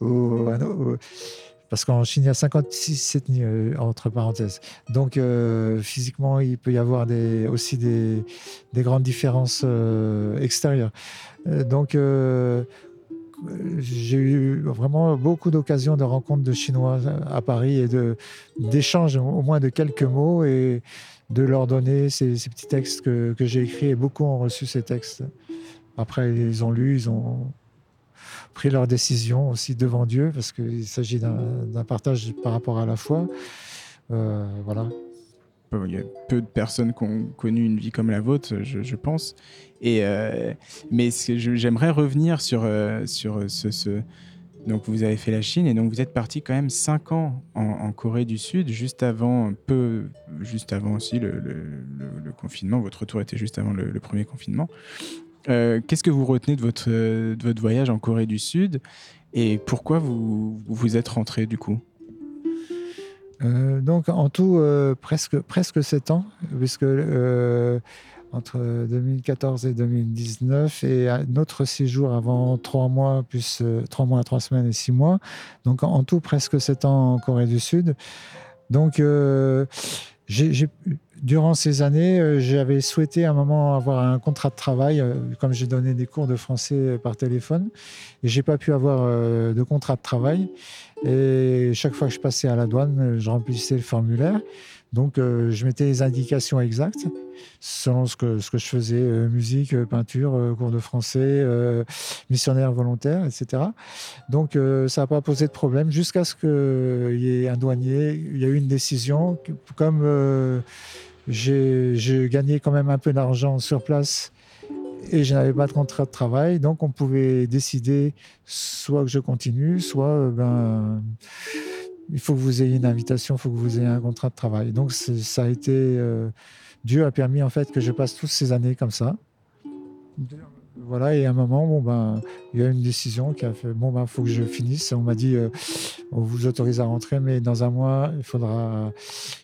ou, parce qu'en Chine, il y a 56 ethnies, euh, entre parenthèses. Donc, euh, physiquement, il peut y avoir aussi des, grandes différences euh, extérieures. donc, j'ai eu vraiment beaucoup d'occasions de rencontres de Chinois à Paris et d'échanges au moins de quelques mots et de leur donner ces, petits textes que, que j'ai écrits et beaucoup ont reçu ces textes. Après, ils ont lu, ils ont pris leur décision aussi devant Dieu, parce qu'il s'agit d'un partage par rapport à la foi. Euh, voilà. Il y a peu de personnes qui ont connu une vie comme la vôtre, je, pense. Et, euh, mais j'aimerais revenir sur, euh, sur ce, Donc, vous avez fait la Chine et donc vous êtes parti quand même cinq ans en, Corée du Sud, juste avant, peu, juste avant aussi le, le, confinement. Votre retour était juste avant le, premier confinement. Euh, qu'est-ce que vous retenez de votre, de votre voyage en Corée du Sud et pourquoi vous vous êtes rentré du coup? Euh, donc en tout euh, presque presque sept ans puisque entre 2014 et 2019 et notre séjour avant trois mois plus trois mois trois semaines et six mois. Donc en, tout presque sept ans en Corée du Sud. Donc j'ai durant ces années, euh, j'avais souhaité à un moment avoir un contrat de travail, euh, comme j'ai donné des cours de français euh, par téléphone, et j'ai pas pu avoir de contrat de travail. Et chaque fois que je passais à la douane, je remplissais le formulaire. Donc, je mettais les indications exactes selon ce que, ce que je faisais musique, peinture, cours de français, missionnaire volontaire, etc. Donc, ça n'a pas posé de problème jusqu'à ce qu'il y ait un douanier. Il y a eu une décision, comme j'ai gagné quand même un peu d'argent sur place et je n'avais pas de contrat de travail. Donc, on pouvait décider soit que je continue, soit euh, ben, il faut que vous ayez une invitation, il faut que vous ayez un contrat de travail. Donc, ça a été. Euh, Dieu a permis en fait que je passe toutes ces années comme ça. Voilà, et à un moment, bon, ben, il y a une décision qui a fait bon, ben, faut que je finisse. On m'a dit, euh, on vous autorise à rentrer, mais dans un mois, il faudra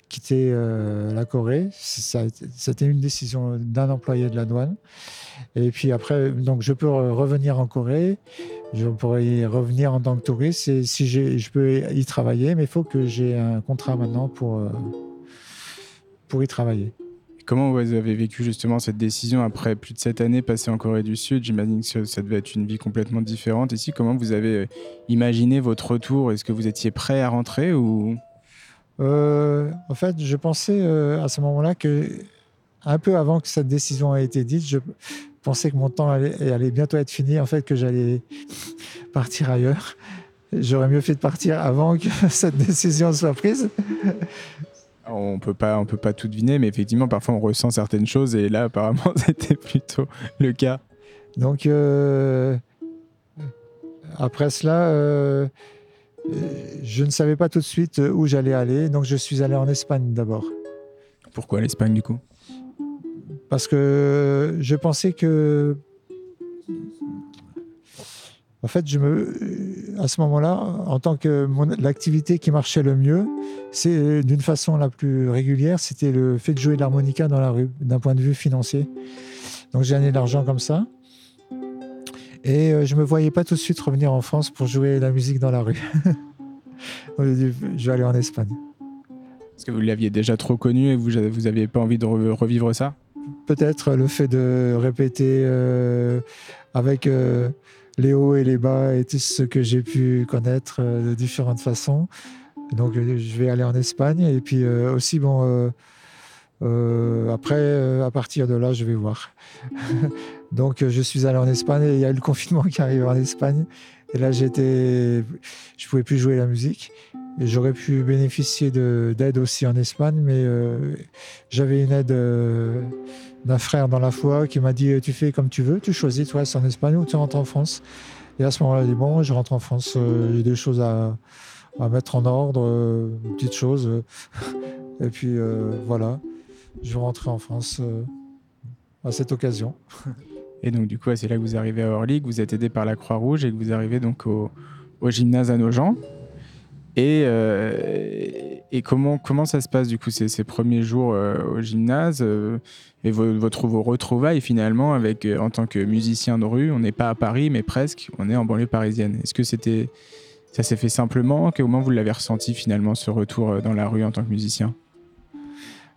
quitter euh, la Corée. C'était une décision d'un employé de la douane. Et puis après, donc je peux revenir en Corée. Je pourrais y revenir en tant que touriste et si je peux y travailler, mais il faut que j'ai un contrat maintenant pour, euh, pour y travailler. Comment vous avez vécu justement cette décision après plus de sept années passées en Corée du Sud? J'imagine que ça devait être une vie complètement différente. Ici, comment vous avez euh, imaginé votre retour? Est-ce que vous étiez prêt à rentrer ou? Euh, En fait, je pensais euh, à ce moment-là que, un peu avant que cette décision ait été dite, je pensais que mon temps allait, allait bientôt être fini, en fait, que j'allais [laughs] partir ailleurs. J'aurais mieux fait de partir avant que [laughs] cette décision soit prise. On peut pas, on peut pas tout deviner, mais effectivement, parfois on ressent certaines choses, et là, apparemment, [laughs] c'était plutôt le cas. Donc, euh, après cela, euh, je ne savais pas tout de suite où j'allais aller, donc je suis allé en Espagne d'abord. Pourquoi l'Espagne du coup? Parce que je pensais que en fait, je me, à ce moment-là, en tant que l'activité qui marchait le mieux, c'est d'une façon la plus régulière, c'était le fait de jouer de l'harmonica dans la rue, d'un point de vue financier. Donc j'ai gagné de l'argent comme ça. Et euh, je ne me voyais pas tout de suite revenir en France pour jouer la musique dans la rue. [laughs] je vais aller en Espagne. Est-ce que vous l'aviez déjà trop connu et vous n'aviez pas envie de revivre ça? Peut-être le fait de répéter euh, avec euh, les hauts et les bas et tout ce que j'ai pu connaître euh, de différentes façons. Donc euh, je vais aller en Espagne et puis euh, aussi bon après à partir de là je vais voir. [laughs] Donc je suis allé en Espagne et il y a eu le [laughs] confinement qui arrive en Espagne et là j'étais je pouvais plus jouer la musique et j'aurais pu bénéficier d'aide aussi en Espagne mais j'avais une aide d'un frère dans la foi qui m'a dit Tu fais comme tu veux, tu choisis, toi, c'est en Espagne ou tu rentres en France. Et à ce moment-là, j'ai dit Bon, je rentre en France, euh, j'ai des choses à, mettre en ordre, euh, petites choses. [laughs] Et puis euh, voilà, je vais rentrer en France à cette occasion. [laughs] Et donc, du coup, c'est là que vous arrivez à Orly, que vous êtes aidé par la Croix-Rouge et que vous arrivez donc au, au gymnase à Nogent. Et, euh, comment, ça se passe du coup ces, premiers jours euh, au gymnase euh, et vos, retrouvailles finalement avec, en tant que musicien de rue On n'est pas à Paris mais presque, on est en banlieue parisienne. Est-ce que c'était, ça s'est fait simplement? Comment vous l'avez ressenti finalement ce retour dans la rue en tant que musicien?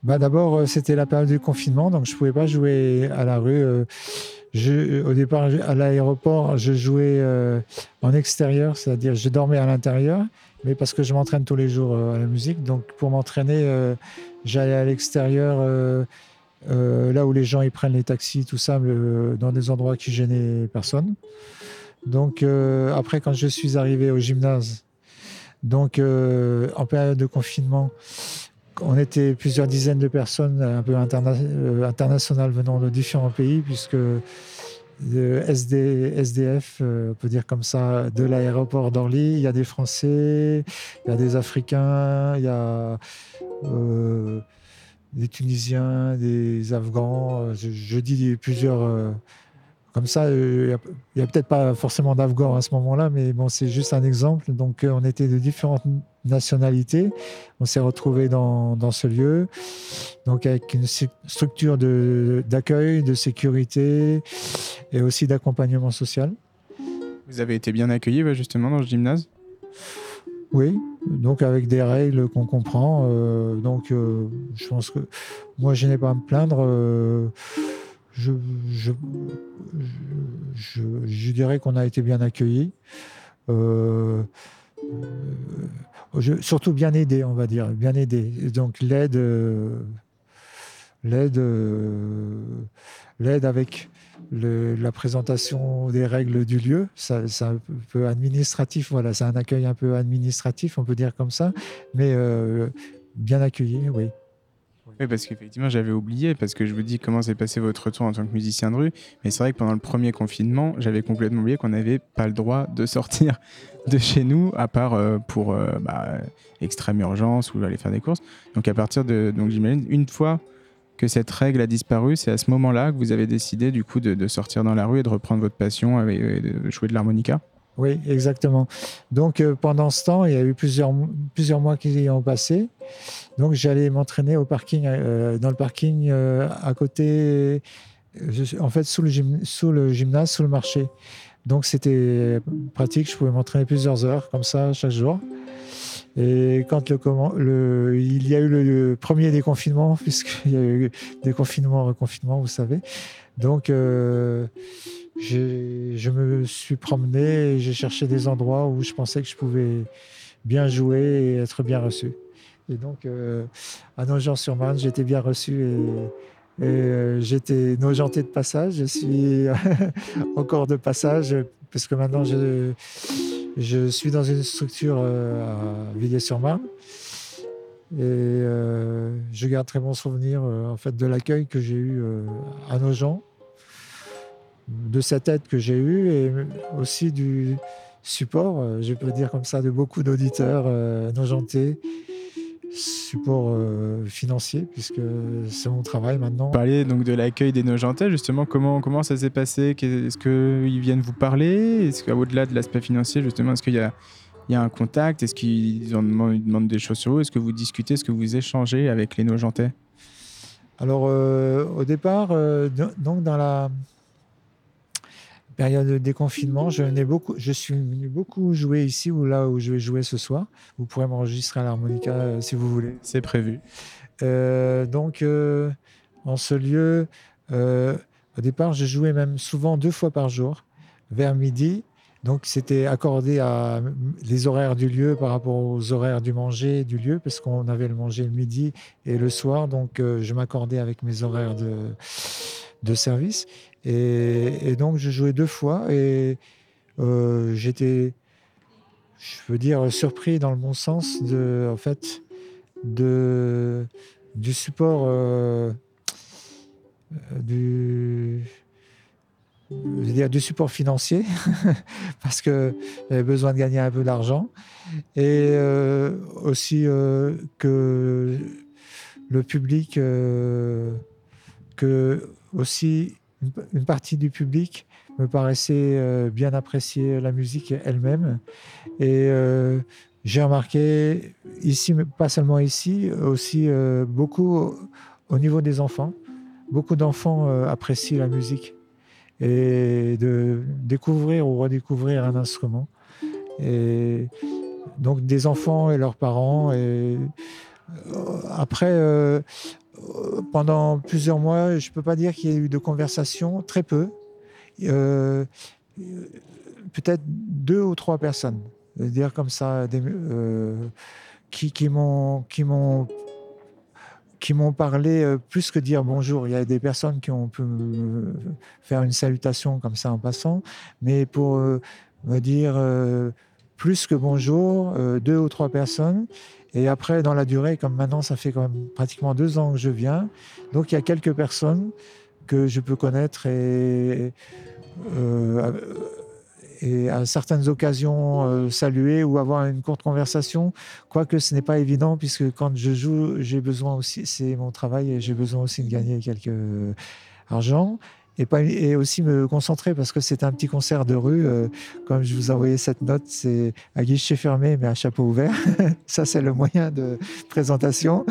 Bah, D'abord, c'était la période du confinement, donc je ne pouvais pas jouer à la rue. Je, au départ, à l'aéroport, je jouais euh, en extérieur, c'est-à-dire je dormais à l'intérieur, mais parce que je m'entraîne tous les jours euh, à la musique. Donc pour m'entraîner, euh, j'allais à l'extérieur, euh, euh, là où les gens ils prennent les taxis, tout ça, euh, dans des endroits qui gênaient personne. Donc après, quand je suis arrivé au gymnase, donc en période de confinement, on était plusieurs dizaines de personnes un peu euh, internationales venant de différents pays, puisque SD, SDF, euh, on peut dire comme ça, de l'aéroport d'Orly, il y a des Français, il y a des Africains, il y a euh, des Tunisiens, des Afghans. je dis plusieurs. Comme ça, euh, il a- n'y a, peut-être pas forcément d'Afghans à ce moment-là, mais bon, c'est juste un exemple. Donc, euh, on était de différentes nationalités. On s'est retrouvés dans, dans ce lieu, donc avec une structure d'accueil, de, sécurité et aussi d'accompagnement social. Vous avez été bien accueilli ouais, justement dans ce gymnase? Oui, donc avec des règles qu'on comprend. euh, donc, euh, je pense que moi, je n'ai pas à me plaindre. euh, je, dirais qu'on a été bien accueillis. Euh, surtout bien aidé, on va dire, bien aidé. Donc l'aide, l'aide, l'aide avec la présentation des règles du lieu, ça, c'est un peu administratif. Voilà, c'est un accueil un peu administratif, on peut dire comme ça, mais euh, bien accueilli, oui. Oui, parce qu'effectivement, j'avais oublié, parce que je vous dis comment s'est passé votre retour en tant que musicien de rue. Mais c'est vrai que pendant le premier confinement, j'avais complètement oublié qu'on n'avait pas le droit de sortir de chez nous, à part euh, pour euh, bah, extrême urgence ou aller faire des courses. Donc, à partir de. Donc, j'imagine, une fois que cette règle a disparu, c'est à ce moment-là que vous avez décidé, du coup, de, sortir dans la rue et de reprendre votre passion avec, et de jouer de l'harmonica? Oui, exactement. Donc euh, pendant ce temps, il y a eu plusieurs, plusieurs mois qui y ont passé. Donc j'allais m'entraîner au parking, euh, dans le parking euh, à côté, en fait sous le, sous le gymnase, sous le marché. Donc c'était pratique, je pouvais m'entraîner plusieurs heures comme ça chaque jour. Et quand le, il y a eu le, premier déconfinement, [laughs] puisqu'il y a eu des confinements, reconfinements, vous savez. Donc, je me suis promené et j'ai cherché des endroits où je pensais que je pouvais bien jouer et être bien reçu. Et donc, euh, à Nogent-sur-Marne, j'étais bien reçu et, et, euh, j'étais nogenté de passage. Je suis [laughs] encore de passage parce que maintenant, je, suis dans une structure euh, à Villiers-sur-Marne. Et euh, je garde très bon souvenir euh, en fait, de l'accueil que j'ai eu à Nogent, de cette aide que j'ai eue et aussi du support, euh, je peux dire comme ça, de beaucoup d'auditeurs euh, nogentais, support euh, financier, puisque c'est mon travail maintenant. Vous parliez donc de l'accueil des Nogentais, justement, comment, comment ça s'est passé? Est-ce qu'ils viennent vous parler? Est-ce qu'au-delà de l'aspect financier, justement, est-ce qu'il y a, il y a un contact? Est-ce qu'ils en demandent, des choses sur vous? Est-ce que vous discutez? Est-ce que vous échangez avec les Nogentais? Alors, euh, au départ, euh, do- donc dans la période de déconfinement, je, n'ai beaucoup, je suis venu beaucoup jouer ici ou là où je vais jouer ce soir. Vous pourrez m'enregistrer à l'harmonica euh, si vous voulez. C'est prévu. Euh, donc, euh, en ce lieu, au départ, je jouais même souvent deux fois par jour, vers midi. Donc, c'était accordé à les horaires du lieu par rapport aux horaires du manger du lieu, parce qu'on avait le manger le midi et le soir. Donc, je m'accordais avec mes horaires de, de service. Et, donc, je jouais deux fois et euh, j'étais, je veux dire, surpris dans le bon sens de, en fait, de, du support euh, du, je veux dire, du support financier [laughs] parce que j'avais besoin de gagner un peu d'argent et euh, aussi que le public que aussi une, partie du public me paraissait euh, bien apprécier la musique elle-même et euh, j'ai remarqué ici, mais pas seulement ici, aussi euh, beaucoup au niveau des enfants. Beaucoup d'enfants apprécient la musique et de découvrir ou redécouvrir un instrument. Et donc des enfants et leurs parents. Et après, pendant plusieurs mois, je ne peux pas dire qu'il y ait eu de conversation, très peu. Peut-être deux ou trois personnes dire comme ça, des, euh, qui, m'ont qui m'ont parlé euh, plus que dire bonjour. Il y a des personnes qui ont pu faire une salutation comme ça en passant, mais pour euh, me dire plus que bonjour, deux ou trois personnes. Et après, dans la durée, comme maintenant, ça fait quand même pratiquement deux ans que je viens, donc il y a quelques personnes que je peux connaître et et à certaines occasions euh, saluer ou avoir une courte conversation, quoique ce n'est pas évident puisque quand je joue, j'ai besoin aussi, c'est mon travail et j'ai besoin aussi de gagner quelques argent et, pas, et aussi me concentrer parce que c'est un petit concert de rue. Euh, comme je vous ai envoyé cette note, c'est à guichet fermé mais à chapeau ouvert. [laughs] Ça, c'est le moyen de présentation.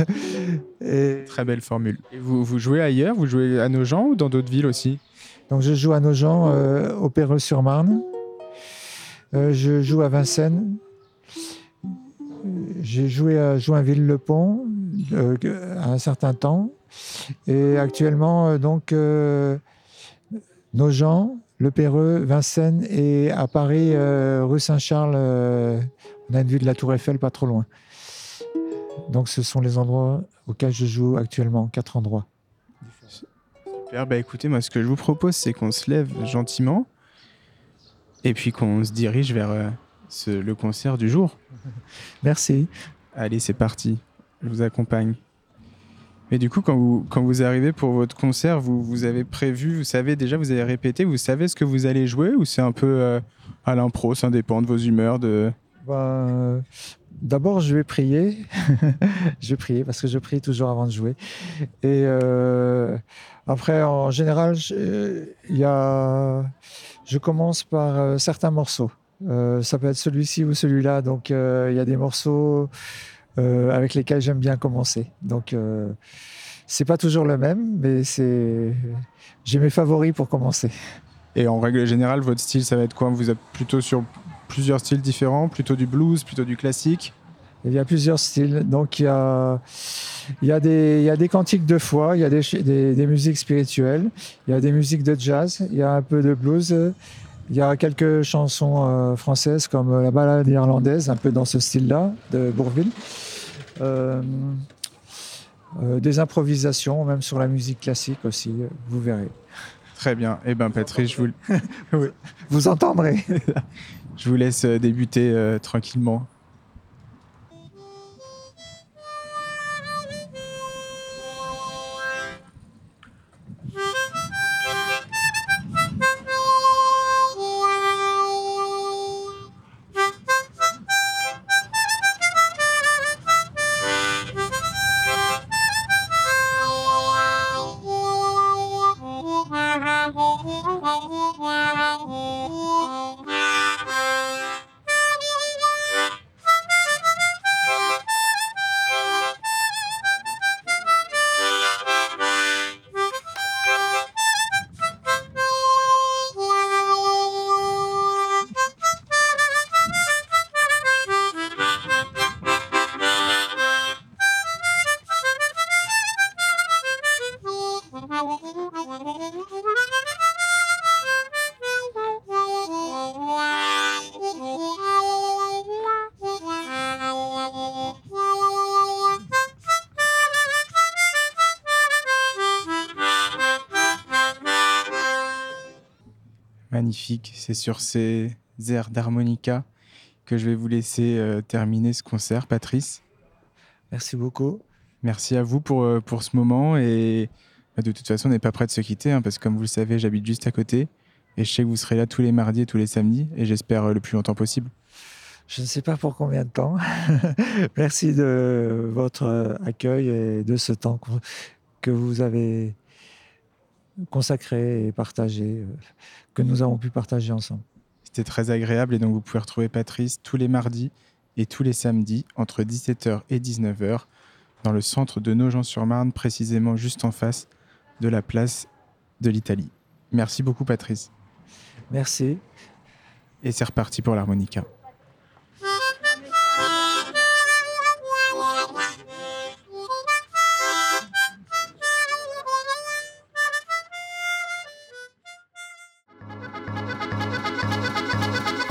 [laughs] et... Très belle formule. Et vous, vous jouez ailleurs? Vous jouez à Nogent ou dans d'autres villes aussi? Donc je joue à Nogent, euh, au Péreux-sur-Marne. Euh, je joue à Vincennes. J'ai joué à Joinville-le-Pont euh, à un certain temps. Et actuellement, donc, Nogent, Le Péreux, Vincennes et à Paris, rue Saint-Charles, on a une vue de la Tour Eiffel pas trop loin. Donc ce sont les endroits auxquels je joue actuellement, quatre endroits. Bah écoutez, moi ce que je vous propose, c'est qu'on se lève gentiment et puis qu'on se dirige vers euh, le concert du jour. Merci. Allez, c'est parti. Je vous accompagne. Mais du coup, quand vous, quand vous arrivez pour votre concert, vous, vous avez prévu, vous savez déjà, vous avez répété, vous savez ce que vous allez jouer ou c'est un peu euh, à l'impro, ça dépend de vos humeurs de... Bah, D'abord, je vais prier. [laughs] je vais prier parce que je prie toujours avant de jouer. Et euh, après, en général, y a, je commence par euh, certains morceaux. Ça peut être celui-ci ou celui-là. Donc, il y a des morceaux avec lesquels j'aime bien commencer. Donc, c'est pas toujours le même, mais c'est j'ai mes favoris pour commencer. Et en règle générale, votre style, ça va être quoi? Vous êtes plutôt sur plusieurs styles différents, plutôt du blues, plutôt du classique? Il y a plusieurs styles. Donc il y a, il y a, des, il y a des cantiques de foi, il y a des, des, musiques spirituelles, il y a des musiques de jazz, il y a un peu de blues. Il y a quelques chansons euh, françaises comme la balade irlandaise, un peu dans ce style-là, de Bourville. Euh, euh, des improvisations, même sur la musique classique aussi, vous verrez. Très bien. Eh bien, Patrice, je vous... [laughs] vous entendrez. [laughs] Je vous laisse euh, débuter euh, tranquillement. Magnifique. C'est sur ces airs d'harmonica que je vais vous laisser euh, terminer ce concert, Patrice. Merci beaucoup. Merci à vous pour, euh, pour ce moment. Et bah, de toute façon, on n'est pas prêt de se quitter, hein, parce que comme vous le savez, j'habite juste à côté. Et je sais que vous serez là tous les mardis et tous les samedis, et j'espère euh, le plus longtemps possible. Je ne sais pas pour combien de temps. [laughs] Merci de votre accueil et de ce temps que vous avez consacré et partagé, euh, que nous avons pu partager ensemble. C'était très agréable et donc vous pouvez retrouver Patrice tous les mardis et tous les samedis entre 17h et 19h dans le centre de Nogent-sur-Marne, précisément juste en face de la place de l'Italie. Merci beaucoup Patrice. Merci. Et c'est reparti pour l'harmonica.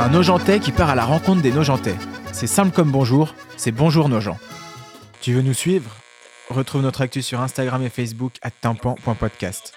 Un Nogentais qui part à la rencontre des Nogentais. C'est simple comme bonjour, c'est bonjour Nogent. Tu veux nous suivre? Retrouve notre actu sur Instagram et Facebook à tympan.podcast.